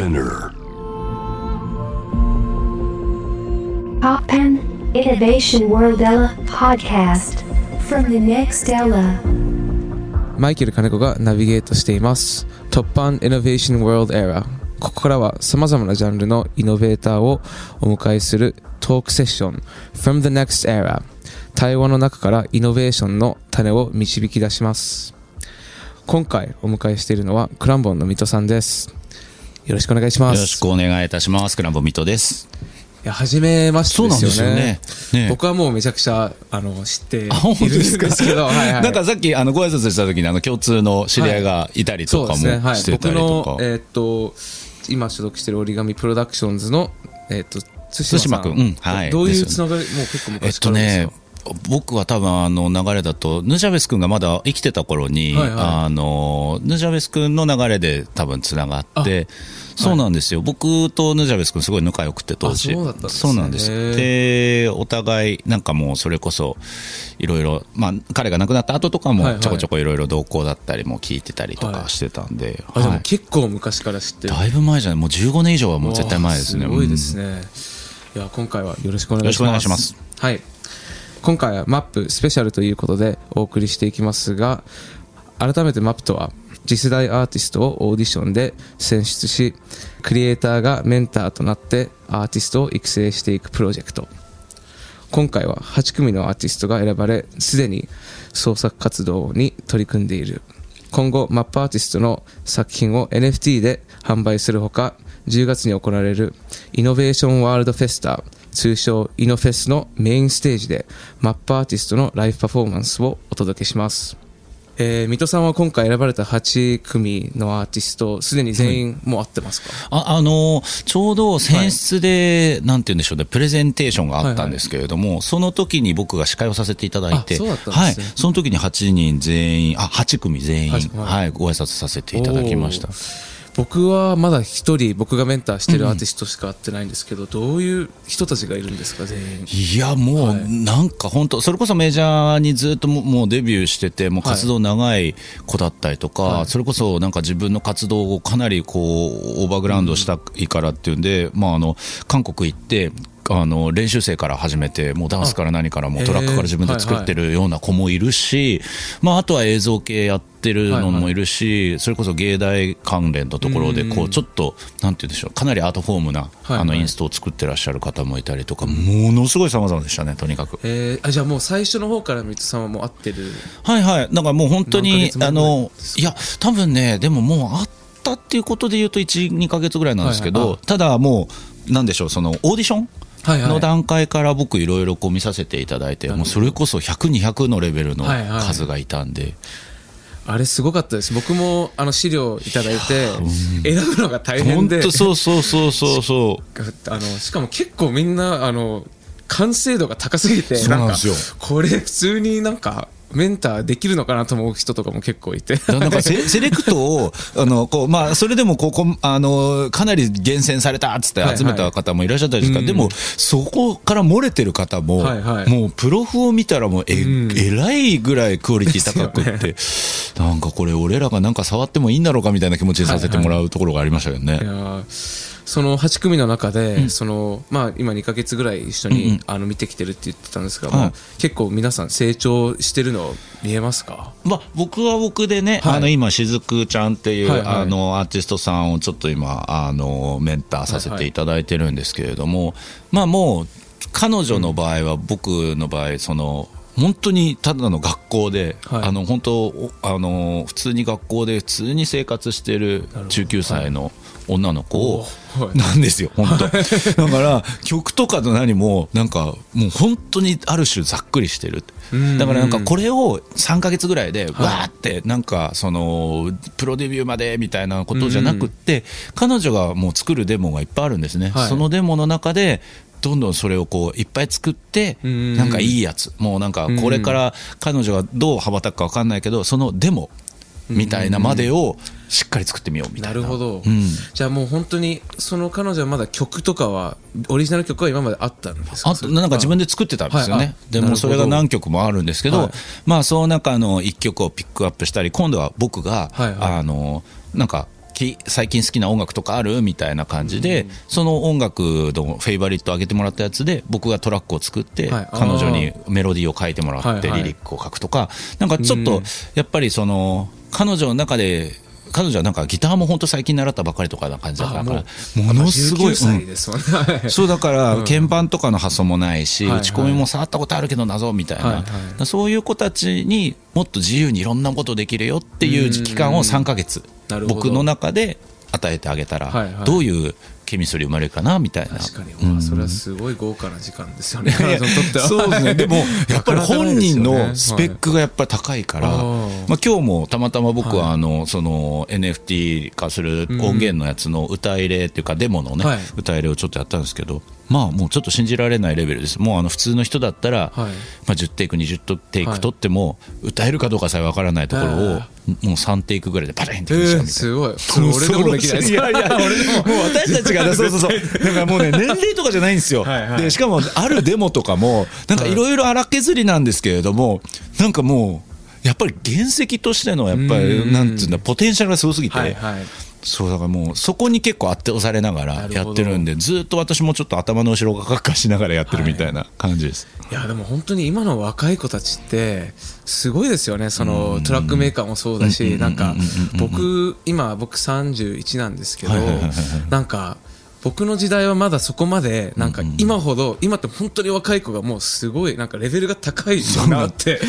Spinner. Poppen Innovation World Ella podcast from the next Ella. マイケル金子がナビゲートしています。突破 Innovation World Era。ここからは様々なジャンルのイノベーターをお迎えするトークセッション From the Next Era。対話の中からイノベーションの種を導き出します。今回お迎えしているのはクランボンの水戸さんです。よろしくお願いします。よろしくお願いいたします。クランボミトです。いや、初めましてですよね。よねね僕はもうめちゃくちゃ、あの、知っているんですけど、はいはい。なんかさっきあのご挨拶した時にあの共通の知り合いがいたりとかもしてたりとか。僕の、えーっと、今所属している折り紙プロダクションズの、えーっと、対馬さん。対馬君うんはいどういうつながり、もう結構えっ昔からですとねか、僕は多分あの流れだと、ヌジャベス君がまだ生きてた頃に、はいはいあの、ヌジャベス君の流れで多分つながって、そうなんですよ。僕とヌジャベス君すごい仲良くて当時。あそうねそうなんです。で、お互い、なんかもうそれこそ、いろいろ、まあ彼が亡くなった後とかはいはいもちょこちょこいろいろ同行だったりも聞いてたりとかしてたんで、あ、ではいも結構昔から知ってる。だいぶ前じゃない、もう15年以上はもう絶対前ですね。すごいですうんね。いや、今回はよろしくお願いします。よろしくお願いします。はい。今回はマップスペシャルということでお送りしていきますが、改めてマップとは、次世代アーティストをオーディションで選出し、クリエイターがメンターとなってアーティストを育成していくプロジェクト。今回は8組のアーティストが選ばれ、すでに創作活動に取り組んでいる。今後、マップアーティストの作品を NFT で販売するほか、10月に行われるイノベーションワールドフェスタ、通称イノフェスのメインステージで、マップアーティストのライブパフォーマンスをお届けします。えー、水戸さんは今回選ばれた8組のアーティスト、すでに全員もう合ってますか、ああのちょうど選出で、なんて言うんでしょうね、プレゼンテーションがあったんですけれども、その時に僕が司会をさせていただいて、あそはい。その時に8人全員、あ8組全員、はいはい、ご挨拶させていただきました僕はまだ一人、僕がメンターしてるアーティストしか会ってないんですけど、どういう人たちがいるんですか、全員？いや、もう、はい。なんか本当、それこそメジャーにずっとももうデビューしてて、もう活動長い子だったりとか、はい。それこそなんか自分の活動をかなりこう、オーバーグラウンドしたいからっていうんで、まああの、韓国行って、あの練習生から始めて、もうダンスから何からもうトラックから自分で作ってるような子もいるし、まあ、あとは映像系やってるのもいるし、それこそ芸大関連のところでこう、ちょっと、なんて言うんでしょう、かなりアートフォームな、はいあのインストを作ってらっしゃる方もいたりとか、ものすごい様々でしたね、とにかく。えー、あじゃあもう最初の方から水戸さんはもう会ってる。はいはい。なんかもう本当にあの、いや、多分ね、でももうあったっていうことで言うと1、2ヶ月ぐらいなんですけど、ただもう、なんでしょう、そのオーディションの段階から僕いろいろこう見させていただいて、もうそれこそ100、200のレベルの数がいたんで、あれすごかったです。僕もあの資料いただいて、選ぶのが大変で。本当そうそうそうそうそう。あのしかも結構みんなあの完成度が高すぎてなんかこれ普通になんかメンターできるのかなと思う人とかも結構いて。なんかセ セレクトを、あの、こう、まあ、それでもこう、こうあの、かなり厳選されたっつって集めた方もいらっしゃったりですから、でも、そこから漏れてる方も、はいはい。もう、プロフを見たらもう、え、ん。えらいぐらいクオリティ高くって、なんかこれ、俺らがなんか触ってもいいんだろうかみたいな気持ちにさせてもらうところがありましたよね。いやーその8組の中で、そのまあ、今2か月ぐらい一緒に、あの見てきてるって言ってたんですが、はいまあ結構皆さん成長してるの見えますか？まあ、僕は僕でね、はい。あの今、しずくちゃんっていう、あのアーティストさんをちょっと今あの、メンターさせていただいてるんですけれども、まあもう、彼女の場合は、僕の場合、その、本当にただの学校で、はい。あの本当おあの、普通に学校で普通に生活してる19歳の女の子なんですよ、本当。だから、曲とかの何も、なんか、もう本当にある種ざっくりしてる。ん。だからなんかこれを3か月ぐらいで、わーって、なんか、その、プロデビューまでみたいなことじゃなくって、彼女がもう作るデモがいっぱいあるんですね。はい。そのデモの中で、どんどんそれをこういっぱい作って、ん。なんかいいやつ、もうなんかこれから彼女がどう羽ばたくか分かんないけど、そのデモみたいなまでをしっかり作ってみようみたな。ないるほど、うん。じゃあもう本当にその彼女はまだ曲とかはオリジナル曲は今まであったんですか？あとなんか自分で作ってたんですよね、はい。あでもそれが何曲もあるんですけど、はい。まあ、その中の1曲をピックアップしたり、今度は僕が、はいはい。あのなんかき最近好きな音楽とかあるみたいな感じで、その音楽のフェイバリット上げてもらったやつで僕がトラックを作って、はい。彼女にメロディーを書いてもらって、はいはい。リリックを書くとか。なんかちょっとやっぱりその彼女の中で彼女はなんかギターも本当最近習ったばかりとかな感じだからあものすごい、19歳うんですもんね。はいそうだから鍵盤とかの発想もないし、打ち込みも触ったことあるけど謎みたいな、そういう子たちにもっと自由にいろんなことできるよっていう期間を3ヶ月僕の中で与えてあげたら、どういうケミストリー生まれるかなみたいな。確かに、うんまあそれはすごい豪華な時間ですよねそうですね、でも やっぱり本人のスペッククがやっぱり高いから、まあ今日もたまたま僕ははい。あのその NFT 化する音源のやつの歌入れっていうか、デモのね、はい。歌入れをちょっとやったんですけど、まあもうちょっと信じられないレベルです、もうあの普通の人だったら、はい。まあ、10テイク、20テイク取っても、歌えるかどうかさえわからないところを、はもう3テイクぐらいでバチンって。すごい。それ俺でもできないやいや、俺でも、もう私たちがね、そうそうそう、だからもうね、年齢とかじゃないんですよ。はいはい。で、しかも、あるデモとかも、なんかい。ろいろ荒削りなんですけれども、なんかもう、やっぱり原石としての、やっぱうり、ん。なんていうんだ、ポテンシャルがすごすぎて、はいはいそうだからもう、そこに結構圧倒されながらやってるんで、ずっと私もちょっと頭の後ろがカッカしながらやってるみたいな感じです。いやでも本当に今の若い子たちってすごいですよねそのトラックメーカーもそうだしなんか僕今僕31なんですけどはいはいはいはいなんか僕の時代はまだそこまでなんか今ほど今って本当に若い子がもうすごいなんかレベルが高いなって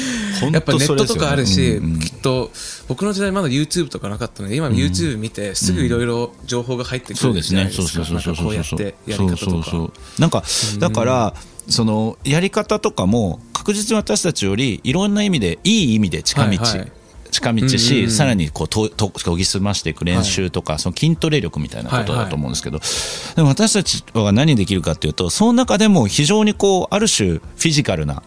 やっぱネットとかあるしきっと僕の時代まだ YouTube とかなかったので今 YouTube 見てすぐいろいろ情報が入ってくるそうですね。じゃないですかそうなんかこうやってやり方とか。なんかだからそのやり方とかも確実に私たちよりいろんな意味でいい意味で近道。はいはい近道うんうんし、うん。さらにこうとと研ぎ澄ましていく練習とか、その筋トレ力みたいなことだと思うんですけど、でも私たちは何できるかというと、その中でも非常にこうある種フィジカルな、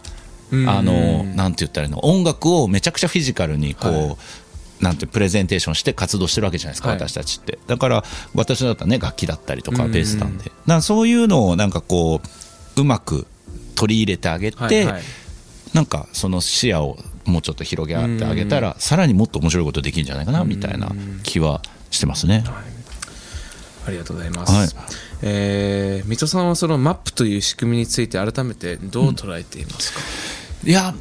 うんあのなんて言ったらいいの、音楽をめちゃくちゃフィジカルにこう、はい。なんてプレゼンテーションして活動してるわけじゃないですか、はい。私たちって。だから私だったらね楽器だったりとかうんベースなんで、だからそういうのをなんかこううまく取り入れてあげて、はいはい。なんかその視野をもうちょっと広げてあげたら、さらにもっと面白いことできるんじゃないかなみたいな気はしてますね。ありがとうございます。はい。えー、水戸さんはそのマップという仕組みについて改めてどう捉えていますか、いや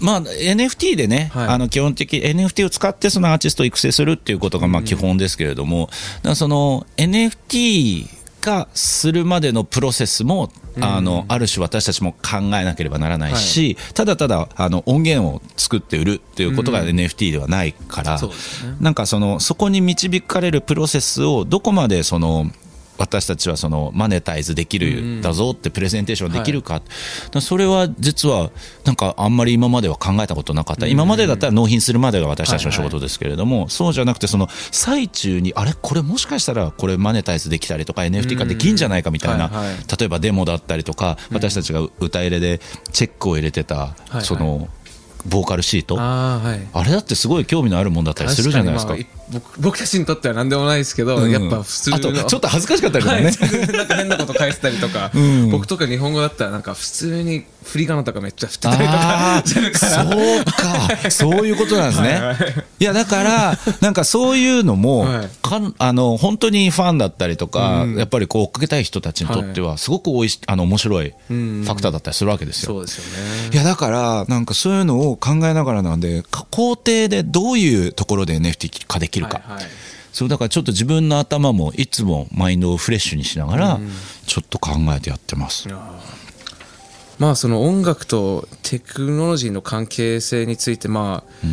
まあ、NFT でね、はい。あの基本的 NFT を使ってそのアーティストを育成するっていうことがまあ基本ですけれども、だからその NFT 化するまでのプロセスも、あのある種私たちも考えなければならないし、ただただあの音源を作って売るっていうことが NFT ではないから、そうですね。なんかそのそこに導かれるプロセスをどこまでその私たちはそのマネタイズできるんだぞってプレゼンテーションできるか,、それは実はなんかあんまり今までは考えたことなかった、今までだったら納品するまでが私たちの仕事ですけれども、そうじゃなくてその最中にあれこれもしかしたらこれマネタイズできたりとか NFT 化できんじゃないかみたいな、例えばデモだったりとか、私たちが歌入れでチェックを入れてた、いそのボーカルシート、あれだってすごい興味のあるもんだったりするじゃないですか僕僕たちにとっては何でもないですけど、うん。やっぱ普通の。あとちょっと恥ずかしかったりとかね、はい、なんか変なこと返したりとか、ん。僕とか日本語だったらなんか普通に振り仮名とかめっちゃ振ってたりとかあー そうか、そういうことなんですね。いや、だから、なんかそういうのも、はい。かんあの本当にファンだったりとか、うん。やっぱりこう追っかけたい人たちにとっては、すごくおいしあの面白いフうん。ァクターだったりするわけですよ。そうですよね。いやだから、なんかそういうのを考えながらなんで、か工程でどういうところで NFT 化できるか、はいはい。そうだからちょっと自分の頭もいつもマインドをフレッシュにしながら、ちょっと考えてやってます。まあその音楽とテクノロジーの関係性についてまあ、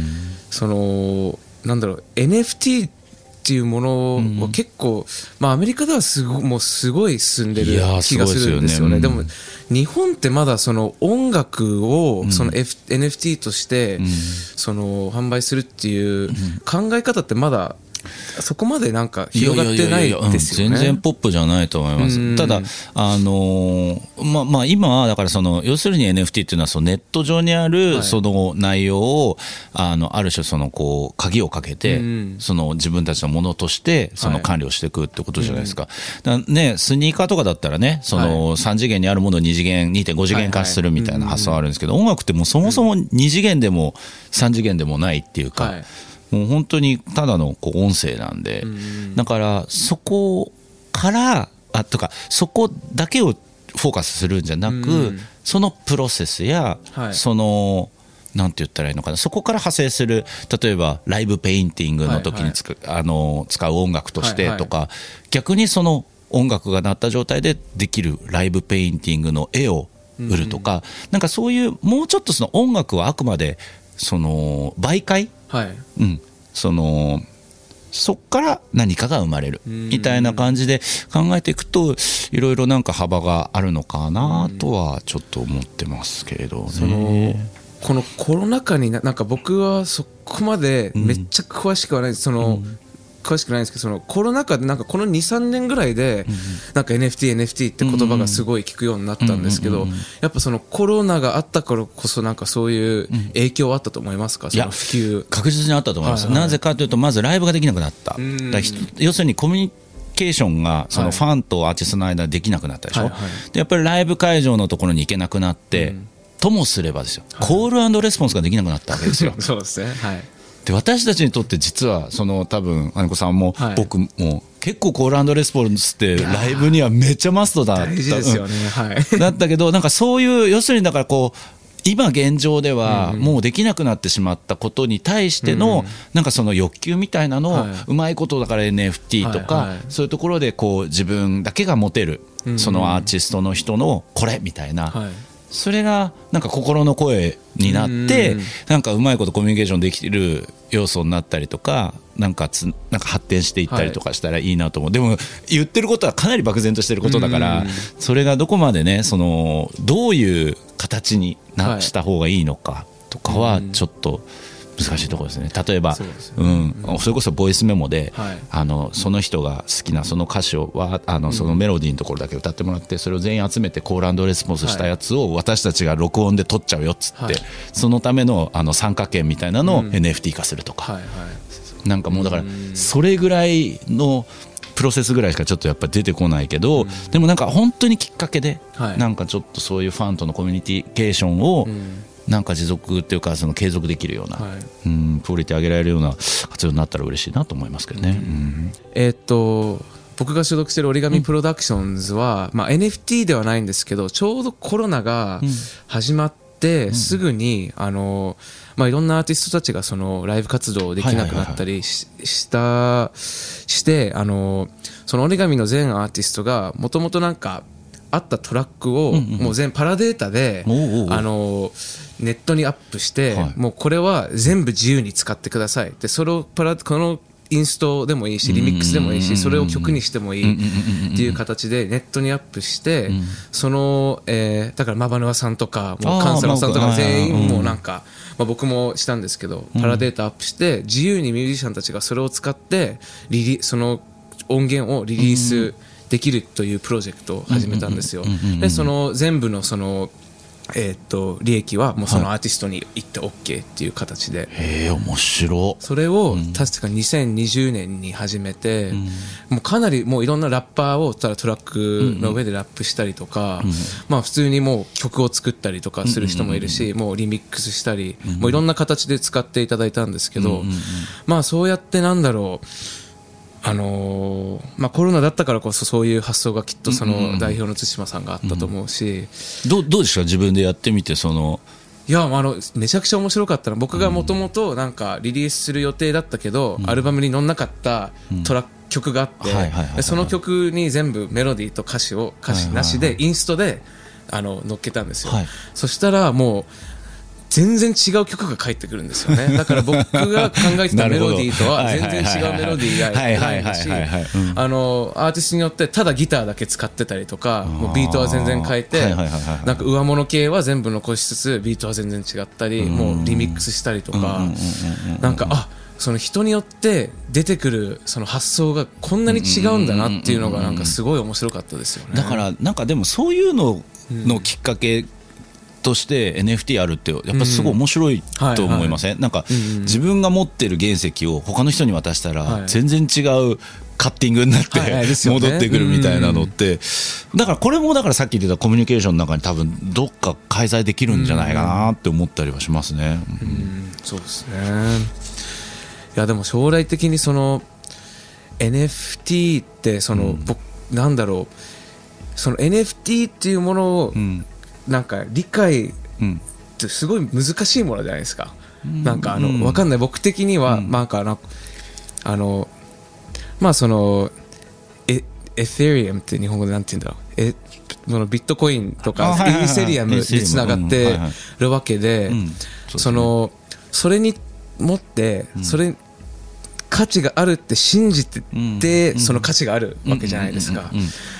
そのなんだろう NFT っていうものは結構、まあアメリカではすごもうすごい進んでる気がするんですよね。でも日本ってまだその音楽をその、F NFT として、その販売するっていう考え方ってまだそこまでなんか広がってないですよね。うん全然ポップじゃないと思いまうん。す。ただ、あのーまあ、まあ、今は、だからその、要するに NFT っていうのは、そのネット上にあはい。るその内容を、あの、ある種その、こう、鍵をかけてうん、その自分たちのものとして、その管理をしていくってことじゃないですか。ね、スニーカーとかだったらね、その、3次元にあるものを2次元、2.5次元化するみたいな発想あるんですけど、音楽ってもうそもそも2次元でも3次元でもないっていうか、はいもう本当にただのこう音声なんで、だからそこからあとかそこだけをフォーカスするんじゃなく、うん。そのプロセスや、はい。そのなんて言ったらいいのかなそこから派生する例えばライブペインティングの時につく、あの使う音楽としてとか、逆にその音楽が鳴った状態でできるライブペインティングの絵を売るとか、なんかそういうもうちょっとその音楽はあくまでその媒介はい。うん、そのそっから何かが生まれる。みたいな感じで考えていくといろいろなんか幅があるのかなとはちょっと思ってますけれどそのね。このコロナ禍にななんか僕はそこまでめっちゃ詳しくはない。ですその、詳しくないんですけどそのコロナ禍でなんかこの23年ぐらいで、なんか NFT、NFT って言葉がすごい聞くようになったんですけど、やっぱそのコロナがあったからこそなんかそういう影響はあったと思いますか、その普及。確実にあったと思います、はいはいなぜかというとまずライブができなくなった、ん。だからひ要するにコミュニケーションがそはいのファンとアーティストの間でできなくなったでしょ、はいはい。でやっぱりライブ会場のところに行けなくなって、ともすればですよ、コールレスポンスができなくなったわけですよ。そうですね。はい。で私たちにとって実はその多分金子さんも、はい。僕も結構コールレスポンスってライブにはめっちゃマストだった。大事ですよね。はい。う んだったけどなんかそういう要するにだからこう今現状ではもうできなくなってしまったことに対してのなんかその欲求みたいなのをはい。うまいことだから NFT とかそういうところでこう自分だけが持てるうん。そのアーティストの人のこれみたいなはい。それがなんか心の声になってうん。なんかうまいことコミュニケーションできる要素になったりとかなんかつなんか発展していったりとかしたらいいなと思う、でも言ってることはかなり漠然としてることだからうん。それがどこまでねそのどういう形にはない。した方がいいのかとかはちょっと難しいところですね。例えばそうですようん、それこそボイスメモで、はい。あのその人が好きなその歌詞をはあのそのメロディーのところだけ歌ってもらってそれを全員集めてコールレスポンスしたやつを私たちが録音で撮っちゃうよっつって、はい。そのためのあの参加券みたいなのを NFT 化するとか、はい。はい。なんかもうだからそれぐらいのプロセスぐらいしかちょっとやっぱ出てこないけど、でもなんか本当にきっかけで、はい。なんかちょっとそういうファンとのコミュニケーションをんなんか持続っていうかその継続できるような、はい。うん、クオリティ上げられるような活用になったら嬉しいなと思いますけどね。うん。えーっと僕が所属している折り紙プロダクションズは、まあ、NFT ではないんですけどちょうどコロナが始まってすぐに、あのまあ、いろんなアーティストたちがそのライブ活動できなくなったりししたしてあのその折り紙の全アーティストがもともとなんかあったトラックをもう全パラデータであのネットにアップして、はい。もうこれは全部自由に使ってください。でそれをパラこのインストでもいいしリミックスでもいいしそれを曲にしてもいいっていう形でネットにアップしてその、えーだからマバヌアさんとかもうカンサラさんとかまあ全員うん。もうなんか、まあ、僕もしたんですけどパラデータアップして自由にミュージシャンたちがそれを使ってリリその音源をリリースできるというプロジェクトを始めたんですよ。でその全部のそのえーっと利益はもうそのアーティストに行って OK っていう形で、へえ面白。それを確か2020年に始めて、もうかなりもういろんなラッパーをただトラックの上でラップしたりとか、まあ普通にもう曲を作ったりとかする人もいるし、もうリミックスしたり、もういろんな形で使っていただいたんですけど、まあそうやってなんだろう、あのーまあ、コロナだったからこそそういう発想がきっとその代表の対馬さんがあったと思うし、どうどうですか？自分でやってみてその。いやあのめちゃくちゃ面白かったの僕がもともとなんかリリースする予定だったけど、アルバムに載んなかったトラック曲があってその曲に全部メロディーと歌詞を歌詞なしでインストであの乗っけたんですよ、はい。そしたらもう全然違う曲が返ってくるんですよね。だから僕が考えてたメロディーとは全然違うメロディーがはいはいないしあのアーティストによってただギターだけ使ってたりとかもうビートは全然変えてなんか上物系は全部残しつつビートは全然違ったりもうリミックスしたりとかなんかあその人によって出てくるその発想がこんなに違うんだなっていうのがなんかすごい面白かったですよね。だからなんかでもそういうののきっかけとして NFT あるってやっぱすごい面白いと思いません、なんか自分が持ってる原石を他の人に渡したはい。ら全然違うカッティングになってはい戻ってくるみたいなのって。だからこれもだからさっき言ってたコミュニケーションの中に多分どっか介在できるんじゃないかなって思ったりはしますね。うん。そうですね。やでも将来的にその NFT ってその、うん。僕なんだろう。その NFT っていうものをうんなんか理解うんってすごい難しいものじゃないですか、うん。なんかあの、うん。わかんない僕的には、うん。まあなんかあのあのまあそのエエセリアムって日本語でなんて言うんだろう。えそのビットコインとあかイーセリアムにつながってるわけで、うん。そのそれに持って、うん。それ価値があるって信じてて、うんその価値があるわけじゃないですか。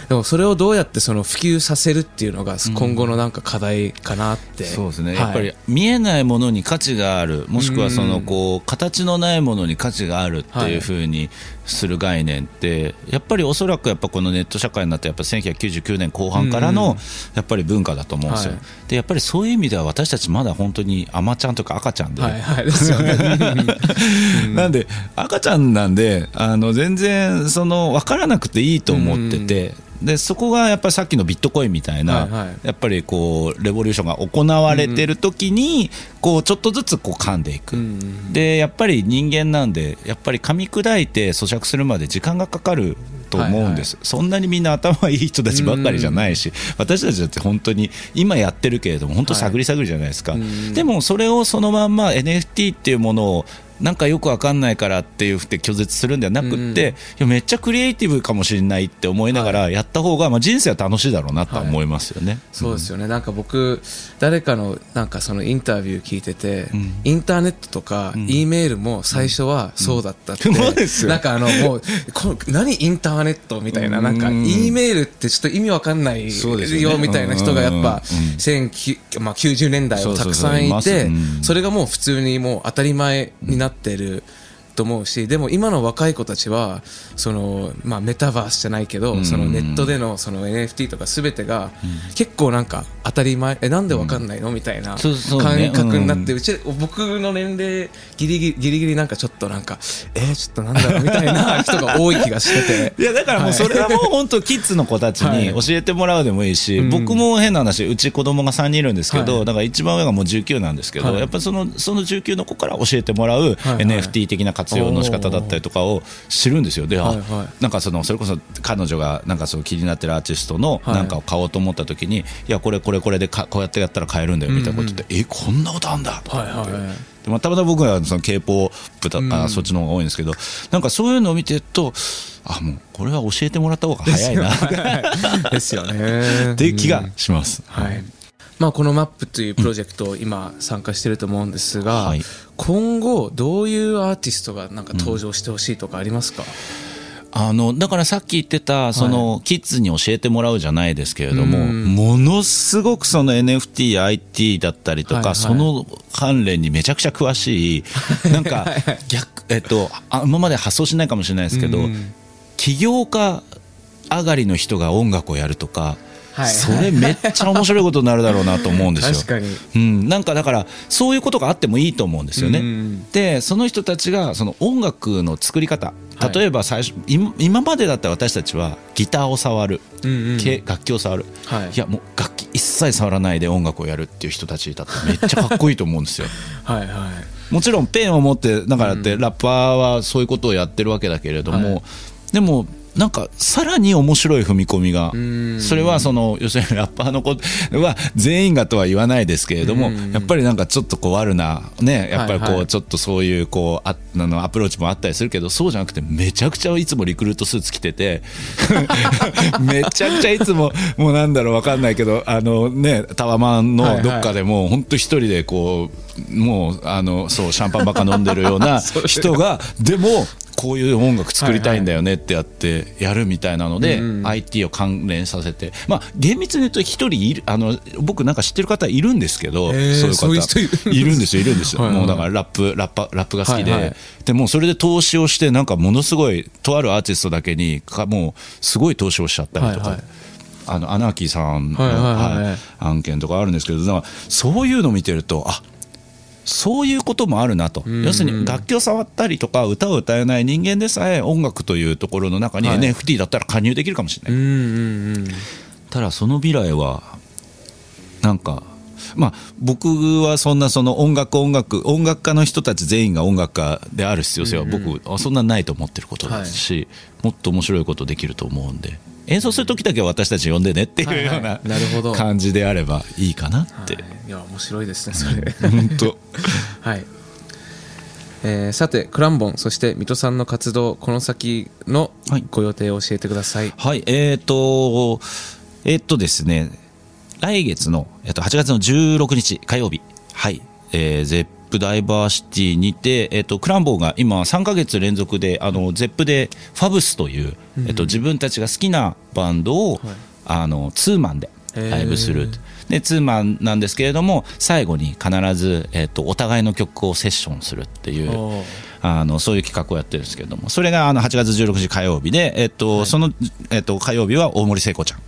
でもそれをどうやってその普及させるっていうのが今後のなんか課題かなって、そうですね、はい。やっぱり見えないものに価値がある、もしくはそのこう形のないものに価値があるっていうふうにする概念って、やっぱりおそらくやっぱこのネット社会になって、やっぱ1999年後半からうんのやっぱり文化だと思うんですよ、はい。でやっぱりそういう意味では、私たちまだ本当に甘ちゃんとか赤ちゃんで。はい。はい。ですよね。なんで赤ちゃんなんであの全然その分からなくていいと思ってて、でそこがやっぱりさっきのビットコインみたいな、はいはい。やっぱりこうレボリューションが行われてる時に、こうちょっとずつこう噛んでいく、うんでやっぱり人間なんでやっぱり噛み砕いて咀嚼するまで時間がかかると思うんです、そんなにみんな頭いい人たちばっかりじゃないし、私たちだって本当に今やってるけれども本当探り探りじゃないですか、うんでもそれをそのまんま NFT っていうものをなんかよくわかんないからっていうふうって拒絶するんではなくって、うん。めっちゃクリエイティブかもしれないって思いながらやった方が、まあ、人生は楽しいだろうなとは思いますよね。そうですよね、なんか僕、誰かのなんかそのインタビュー聞いてて、うん。インターネットとか、うん。E メールも最初はそうだったって、うん。そうですよ。なんかあのもうこ何インターネットみたいな、なんかうん E メールってちょっと意味わかんないよみたいな人がやっぱ、うん。うん19まあ、90年代はたくさんいいてそれがもう普通にもう当たり前になってってる。と思うしでも今の若い子たちはその、まあ、メタバースじゃないけど、うん。そのネットでのその NFT とかすべてが結構なんか当たり前えなんでわかんないの？みたいな感ね。覚になって、ううち僕の年齢ギリギリギリギリなんかちょっとなんかえー、ちょっとなんだろう？みたいな 人が多い気がしてて。いやだからもうそれはもう本当キッズの子たちに教えてもらうでもいいし、はい僕も変な話うち子供が3人いるんですけど、はい。だから一番上がもう19なんですけど、はい。やっぱりそのその19の子から教えてもらう NFT 的な活用の仕方だったりとかを知るんですよ。で、あはいはい。なんかそのそれこそ彼女がなんかその気になってるアーティストのはい。なんかを買おうと思った時に、い、やこれこれこれでかこうやってやったら買えるんだよみたいなことで、えこんなことあんだとかはいはいはい。でまあ、たまたま僕はその K-POP だ、うん。あそっちの方が多いんですけどなんかそういうのを見てるとあもうこれは教えてもらった方が早いなですよね。っていう気がします。はいまあ、このマップというプロジェクト、今参加してると思うんですが、はい。今後どういうアーティストがなんか登場してほしいとかありますか、あのだからさっき言ってたその、キッズに教えてもらうじゃないですけれども、うん。ものすごくその NFT や IT だったりとか、はいはい。その関連にめちゃくちゃ詳しいなんか逆、えっと、あ今まで発想しないかもしれないですけど、うん。起業家上がりの人が音楽をやるとか、はい。それめっちゃ面白いことになるだろうなと思うんですよ。確かに。うん、なんかだからそういうことがあってもいいと思うんですよね。うん。でその人たちがその音楽の作り方。はい。例えば最初、今今までだったら私たちはギターを触る、うんうん。け楽器を触る、はい。いやもう楽器一切触らないで音楽をやるっていう人たちだったらめっちゃかっこいいと思うんですよ。はいはい。もちろんペンを持ってだからってラッパーはそういうことをやってるわけだけれども、はい。でもなんかさらに面白い踏み込みがん。それはその要するにラッパーの子は全員がとは言わないですけれどもうん。やっぱりなんかちょっとこう悪なねやっぱりこうちょっとそういうこうああのアプローチもあったりするけどそうじゃなくてめちゃくちゃいつもリクルートスーツ着てて めちゃくちゃいつももうなんだろうわかんないけどあのねタワマンのどっかでもう本当一人でこうもうあのそうシャンパンばっか飲んでるような 人がでもこういう音楽作りたいんだよねってやってやるみたいなので、うん IT を関連させて、まあ、厳密に言うと一人いるあの僕なんか知ってる方いるんですけど、へーそういう方。いるんですよいるんですよ、はいはい。もうだからラップラッパラップが好きで、はいはい。でもうそれで投資をしてなんかものすごいとあるアーティストだけにかもうすごい投資をしちゃったりとか。はいはい。あのアナーキーさんの、はいはいはいはい。案件とかあるんですけどそういうのを見てるとあそういうこともあるなと、ん要するに楽器を触ったりとか歌を歌えない人間でさえ音楽というところの中にはい。NFT だったら加入できるかもしれない、うんうんうん。ただその未来はなんかまあ、僕はそんなその音楽音楽音楽家の人たち全員が音楽家である必要性は僕はそんなないと思ってることですし、もっと面白いことできると思うんで演奏する時だけは私たち呼んでねっていうようないなるほど。感じであればいいかなって、はい。いや面白いですねそれ。本当。はい、えーさてクランボンそして水戸さんの活動この先のはい。ご予定を教えてください、はい、えっ、と、えっ、とですね、来月の、えっと8月の16日火曜日、はい、えー、プダイバーシティにて、えっ、と、クランボーが今3ヶ月連続で、あの、ゼップでファブスという、えっと、自分たちが好きなバンドを、あの、ツーマンでライブする。で、ツーマンなんですけれども、最後に必ず、えっと、お互いの曲をセッションするっていう、あのそういう企画をやってるんですけれども、それがあの8月16日火曜日で、えっとその、えっと、火曜日は大森聖子ちゃん。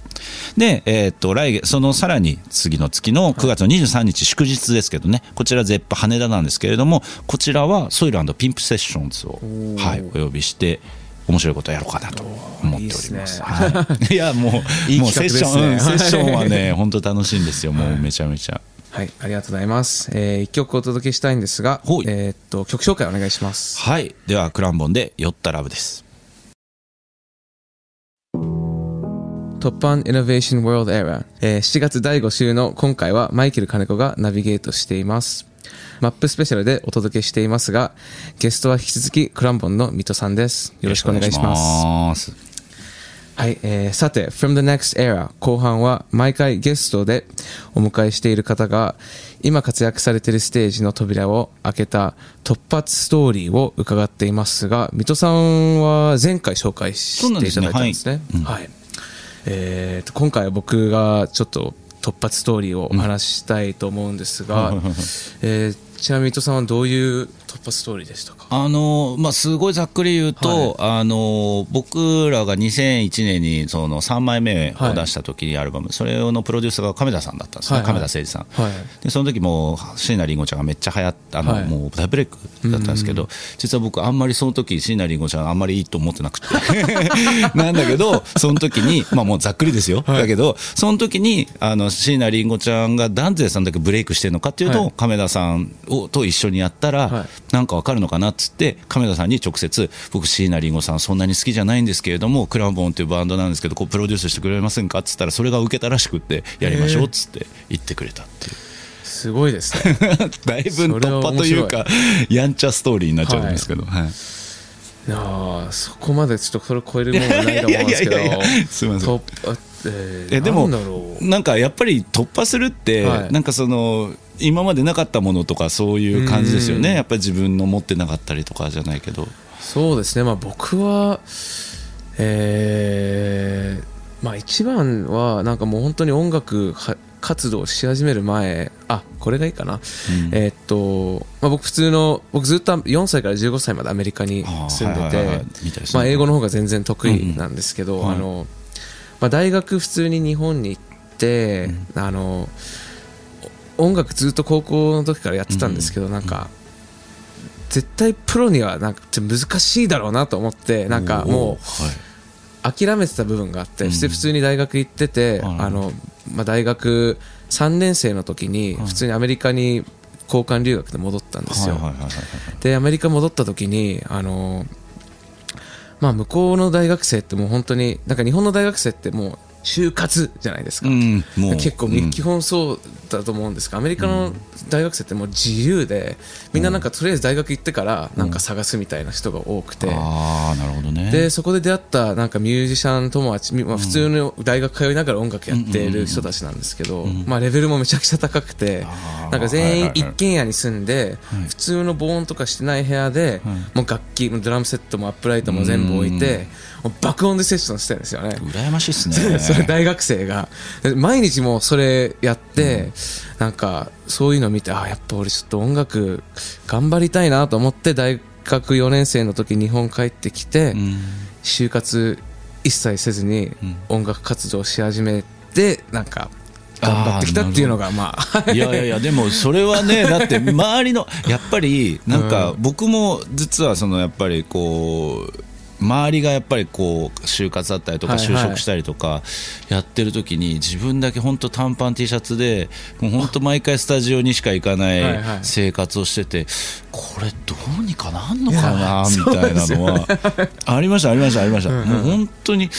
で、えっと、来月、そのさらに次の月の9月の23日、祝日ですけどね、こちら、ゼップ羽田なんですけれども、こちらはソイルピンプセッションズを、ー。はい、お呼びして、面白いことをやろうかなと思っております。いね。はい、いや、もう、いいもうセッション、うんセッションはね、本当楽しいんですよ、もうめちゃめちゃ。はいありがとうございます、えー一曲お届けしたいんですがえーっと曲紹介お願いします。はい、では、クランボンで、酔ったラブです。トップアンイノベーションワールドエラー、えー7月第5週の今回はマイケル金子がナビゲートしています。マップスペシャルでお届けしていますが、ゲストは引き続きクランボンの水戸さんです。よろしくお願いします。す。はい、えーさて、From the Next Era 後半は毎回ゲストでお迎えしている方が今活躍されているステージの扉を開けた突発ストーリーを伺っていますが、水戸さんは前回紹介していただいたんですね。はい。えーと今回は僕がちょっと突発ストーリーをお話ししたいと思うんですが、えーちなみに水戸さんはどういう突発ストーリーでしたか？あのまあ、すごいざっくり言うと、あの僕らが2001年にその3枚目を出した時にアルバム、それのプロデューサーが亀田さんだったんですね、はいはい。亀田誠司さん。はい。でその時も椎名林檎ちゃんがめっちゃ流行ったあの、はい。もう大ブレイクだったんですけど、実は僕あんまりその時椎名林檎ちゃんあんまりいいと思ってなくて。なんだけどその時にまあもうざっくりですよ、だけどその時にあの椎名林檎ちゃんがなんでそんだけブレイクしてるのかっていうと、はい。亀田さんをと一緒にやったら、はい。なんかわかるのかなっつって亀田さんに直接僕椎名林檎さんそんなに好きじゃないんですけれどもクランボンっていうバンドなんですけどこうプロデュースしてくれませんかっつったらそれが受けたらしくってやりましょうっつって言ってくれたっていう。すごいですね。だいぶ突破というかやんちゃストーリーになっちゃうんですけど、はい。い。やーそこまでちょっとそれ超えるものはないと思うんですけど いやいやいやいやすいません。えーえでもなんかやっぱり突破するって、はい。なんかその今までなかったものとかそういう感じですようん。ねやっぱり自分の持ってなかったりとかじゃないけど。そうですね。まあ僕はえーまあ一番はなんかもう本当に音楽は活動し始める前あこれがいいかな、えーっと、まあ、僕普通の僕ずっと4歳から15歳までアメリカに住んでてまあ英語の方が全然得意なんですけど、うんうんあのまあ、大学普通に日本に行って、あのお音楽ずっと高校の時からやってたんですけど、なんか絶対プロにはなんか難しいだろうなと思ってなんかもうはい。諦めてた部分があって、うん。普通に大学行ってて、はい。あのまあ、大学3年生の時に普通にアメリカに交換留学で戻ったんですよ、でアメリカ戻った時にあの、まあ、向こうの大学生ってもう本当になんか日本の大学生ってもう就活じゃないですか、うん結構、うん基本そうだと思うんですがアメリカの大学生ってもう自由でみんななんかとりあえず大学行ってからなんか探すみたいな人が多くて、ああなるほどね。でそこで出会ったなんかミュージシャン友達、みまあ、普通の大学通いながら音楽やっている人たちなんですけど、まあ、レベルもめちゃくちゃ高くてなんか全員一軒家に住んではい。普通の防音とかしてない部屋でもう楽器ドラムセットもアップライトも全部置いてもう爆音でセッションしてるんですよね。羨ましいっすね。それ大学生が。で毎日もうそれやって、なんかそういうの見てあやっぱ俺ちょっと音楽頑張りたいなと思って大学4年生の時日本帰ってきて、うん。就活一切せずにうん。音楽活動し始めてなんか頑張ってきたっていうのがまあ。いやいやいや、でもそれはね、だって周りの、やっぱり、なんか僕も実はそのやっぱりこう、周りがやっぱりこう就活だったりとか就職したりとかやってる時に自分だけ本当短パン T シャツでもう本当毎回スタジオにしか行かなはい生活をしててこれどうにかなんのかなみたいなのはありましたありましたありました。もう本当に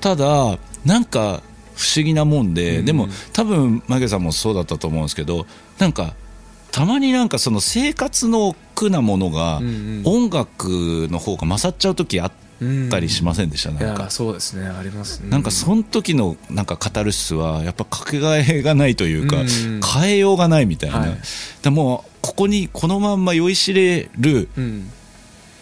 ただなんか不思議なもんででも多分マゲさんもそうだったと思うんですけどなんかたまになんかその生活の苦なものがん。音楽の方が勝っちゃう時あったりしませんでした、いなんか。やそうですね。あります。ねなんかその時のなんかカタルシスはやっぱかけがえがないというか、うん。変えようがないみたいな、はい。でもここにこのまんま酔いしれるうん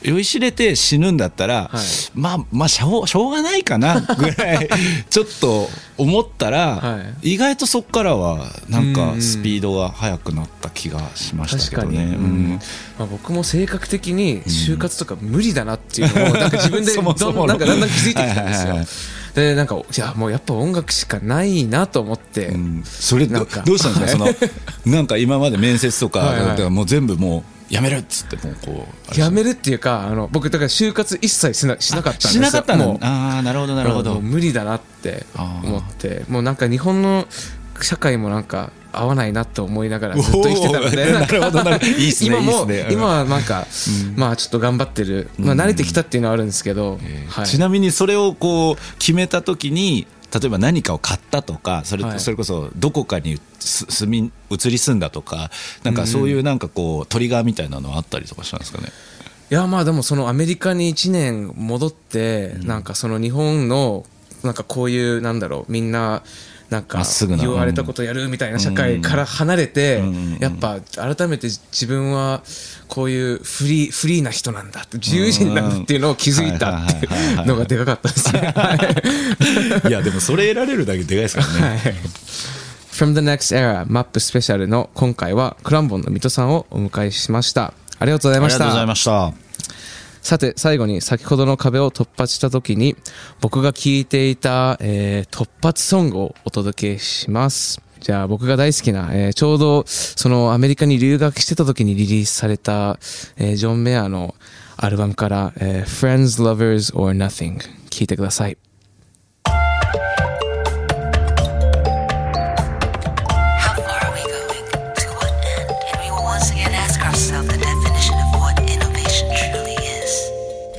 酔いしれて死ぬんだったら、はい。まあまあしょうしょうがないかなぐらい ちょっと思ったら、は意外とそこからはなんうかん。スピードが速くなった気がしましたけどね。うん。まあ、僕も性格的に就活とか無理だなっていうのをなんか自分で なんかだんだん気づいてきたんですよ。はいはいはいでなんかいやもうやっぱ音楽しかないなと思って、うん。それどなんか。どうしたんですか、その なんか今まで面接とか、はいはい。もう全部もうやめるっつってもうこうやめるっていうかあの僕だから就活一切しなしなかったんですよ。しなかったの？ああなるほどなるほど。無理だなって思って。もうなんか日本の社会もなんか合わないなと思いながらずっと生きてたので。なるほどなるほど。いいっすね今も今はなんかまあちょっと頑張ってる。まあ慣れてきたっていうのはあるんですけど。はい。ちなみにそれをこう決めた時に例えば何かを買ったとかそれ,、はい。それこそどこかにす住み移り住んだとかなんかそういうなんかこうトリガーみたいなのあったりとかしたんですかね、いやまあでもそのアメリカに1年戻ってなんかその日本のなんかこういうなんだろうみんななんか言われたことやるみたいな社会から離れてうん。やっぱ改めて自分はこういうフリーフリーな人なんだ自由人なんだっていうのを気づいたっていうのがでかかったですね。いやでもそれ得られるだけでかいですからね。From the Next Era マップスペシャルの今回はクランボンの水戸さんをお迎えしました。ありがとうございました。ありがとうござい。ましたさて最後に先ほどの壁を突破した時に僕が聴いていた、えー突発ソングをお届けします。じゃあ僕が大好きな、えーちょうどそのアメリカに留学してた時にリリースされた、えージョン・メアのアルバムから、えー Friends, Lovers or Nothing 聴いてください。